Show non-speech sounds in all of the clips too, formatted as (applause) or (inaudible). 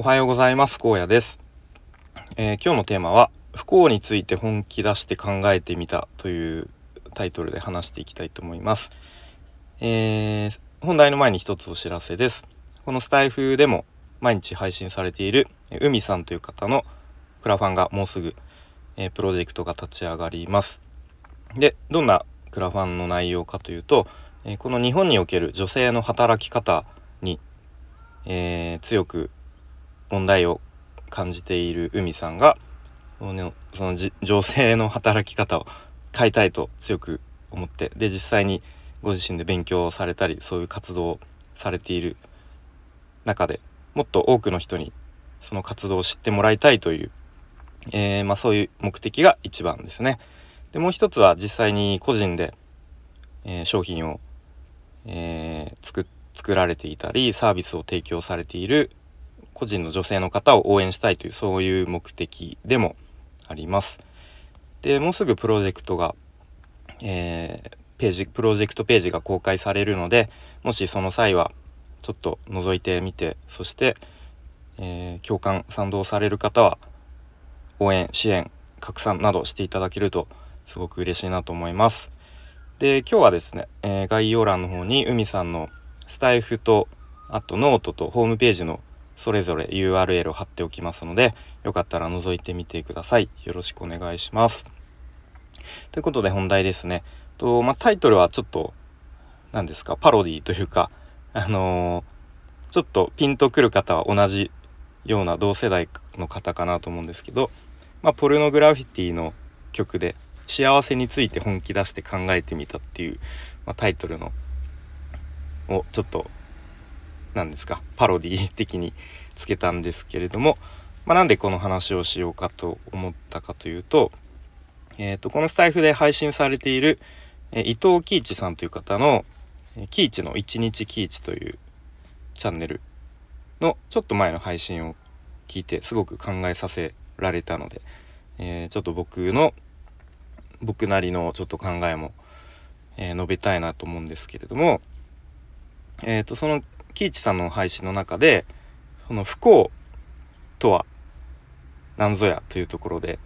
おはようございます。荒野です、えー、今日のテーマは不幸について本気出して考えてみたというタイトルで話していきたいと思います、えー、本題の前に一つお知らせです。このスタイフでも毎日配信されている海さんという方のクラファンがもうすぐ、えー、プロジェクトが立ち上がります。でどんなクラファンの内容かというと、えこの日本における女性の働き方にえー、強く問題を感じている海さんがその女性の働き方を変えたいと強く思ってで実際にご自身で勉強をされたりそういう活動をされている中でもっと多くの人にその活動を知ってもらいたいという、えー、まあ、そういう目的が一番ですね。でもう一つは実際に個人で、えー、商品を、えー、作作られていたりサービスを提供されている個人の女性の方を応援したいというそういう目的でもあります。でもうすぐプロジェクトが、えー、ページプロジェクトページが公開されるのでもしその際はちょっと覗いてみてそして、えー、共感賛同される方は応援支援拡散などしていただけるとすごく嬉しいなと思います。で今日はですね、えー、概要欄の方に海さんのスタイフとあとノートとホームページのそれぞれ URL を貼っておきますのでよかったら覗いてみてください。よろしくお願いします。ということで本題ですね。と、まあ、タイトルはちょっと何ですか？パロディというかあのー、ちょっとピンとくる方は同じような同世代の方かなと思うんですけど、まあ、ポルノグラフィティの曲で幸せについて本気出して考えてみたっていう、まあ、タイトルのをちょっと何ですか？パロディ的につけたんですけれども、まあ、なんでこの話をしようかと思ったかというと,、えーと、このスタイフで配信されている、え、伊藤喜一さんという方の「喜一の一日喜一」というチャンネルのちょっと前の配信を聞いてすごく考えさせられたので、えー、ちょっと僕の僕なりのちょっと考えも、えー、述べたいなと思うんですけれども。えーと、その喜一さんの配信の中でその不幸とは何ぞやというところで、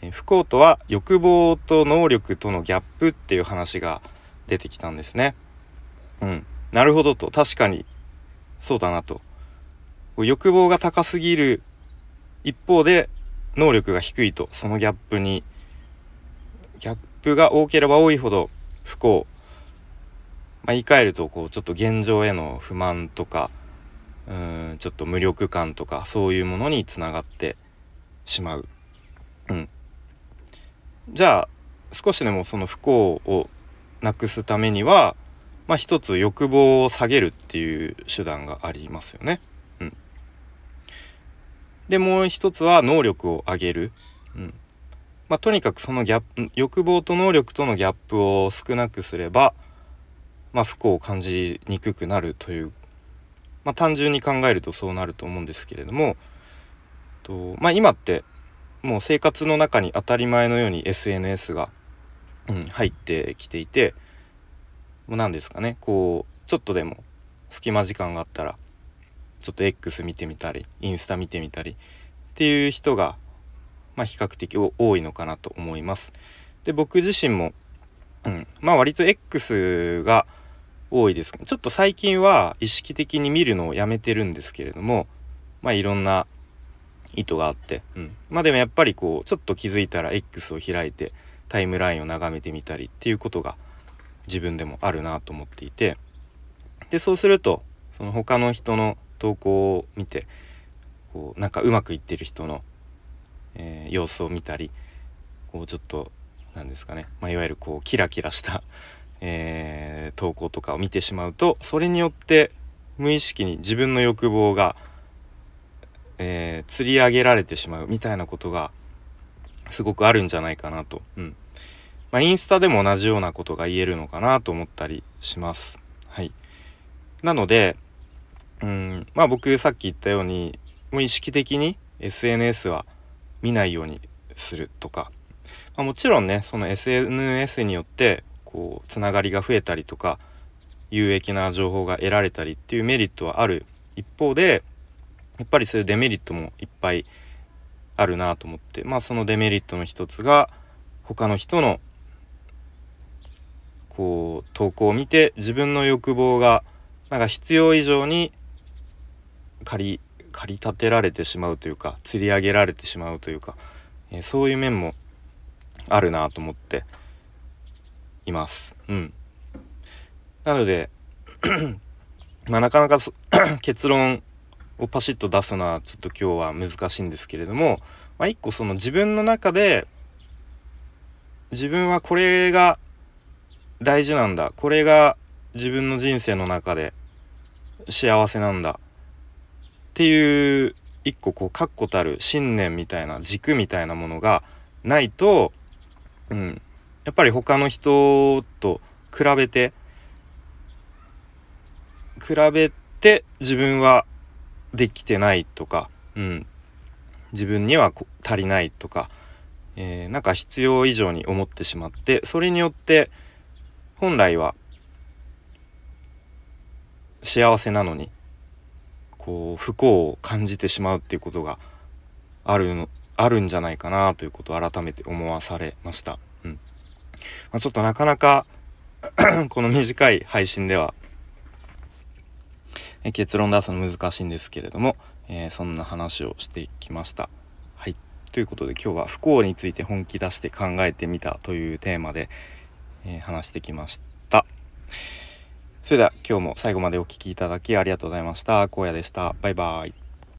え、不幸とは欲望と能力とのギャップっていう話が出てきたんですね。うん、なるほどと。確かにそうだなと。欲望が高すぎる一方で能力が低いと。そのギャップにギャップが多ければ多いほど不幸まあ、言い換えるとこうちょっと現状への不満とかうんちょっと無力感とかそういうものにつながってしまう。うん、じゃあ少しでもその不幸をなくすためには、まあ、一つ欲望を下げるっていう手段がありますよね。うん、でもう一つは能力を上げる。うんまあ、とにかくそのギャップ欲望と能力とのギャップを少なくすればまあ、不幸を感じにくくなるという、まあ、単純に考えるとそうなると思うんですけれどもと、まあ、今ってもう生活の中に当たり前のように SNS が、うん、入ってきていてもう何ですかねこうちょっとでも隙間時間があったらちょっと X 見てみたりインスタ見てみたりっていう人が、まあ、比較的多いのかなと思います。で僕自身も、うん、まあ割と X が多いです。ちょっと最近は意識的に見るのをやめてるんですけれどもまあいろんな意図があって、うん、まあでもやっぱりこうちょっと気づいたら X を開いてタイムラインを眺めてみたりっていうことが自分でもあるなと思っていて。でそうするとその他の人の投稿を見てこうなんかうまくいってる人の、えー、様子を見たりこうちょっと何ですかね、まあ、いわゆるこうキラキラしたえー、投稿とかを見てしまうとそれによって無意識に自分の欲望が、えー、釣り上げられてしまうみたいなことがすごくあるんじゃないかなと、うん。まあ、インスタでも同じようなことが言えるのかなと思ったりします。はい、なのでうんまあ僕さっき言ったようにもう意識的に SNS は見ないようにするとか、まあ、もちろんねその SNS によってこうつながりが増えたりとか有益な情報が得られたりっていうメリットはある。一方でやっぱりそういうデメリットもいっぱいあるなと思って。まあそのデメリットの一つが他の人のこう投稿を見て自分の欲望がなんか必要以上に駆り駆り立てられてしまうというか釣り上げられてしまうというか、えー、そういう面もあるなと思って。います。うん、なので (clears throat) まあなかなか (clears throat) 結論をパシッと出すのはちょっと今日は難しいんですけれども、まあ、一個その自分の中で自分はこれが大事なんだこれが自分の人生の中で幸せなんだっていう一個こう確固たる信念みたいな軸みたいなものがないと、うん、やっぱり他の人と比べて比べて自分はできてないとか、うん、自分には足りないとか、えー、なんか必要以上に思ってしまってそれによって本来は幸せなのにこう不幸を感じてしまうっていうことがあるのあるんじゃないかなということを改めて思わされました。うんまあ、ちょっとなかなか (clears throat) この短い配信では結論出すの難しいんですけれども、えー、そんな話をしてきました。はい。ということで今日は不幸について本気出して考えてみたというテーマで、えー、話してきました。それでは今日も最後までお聴きいただきありがとうございました。荒野でした。バイバイ。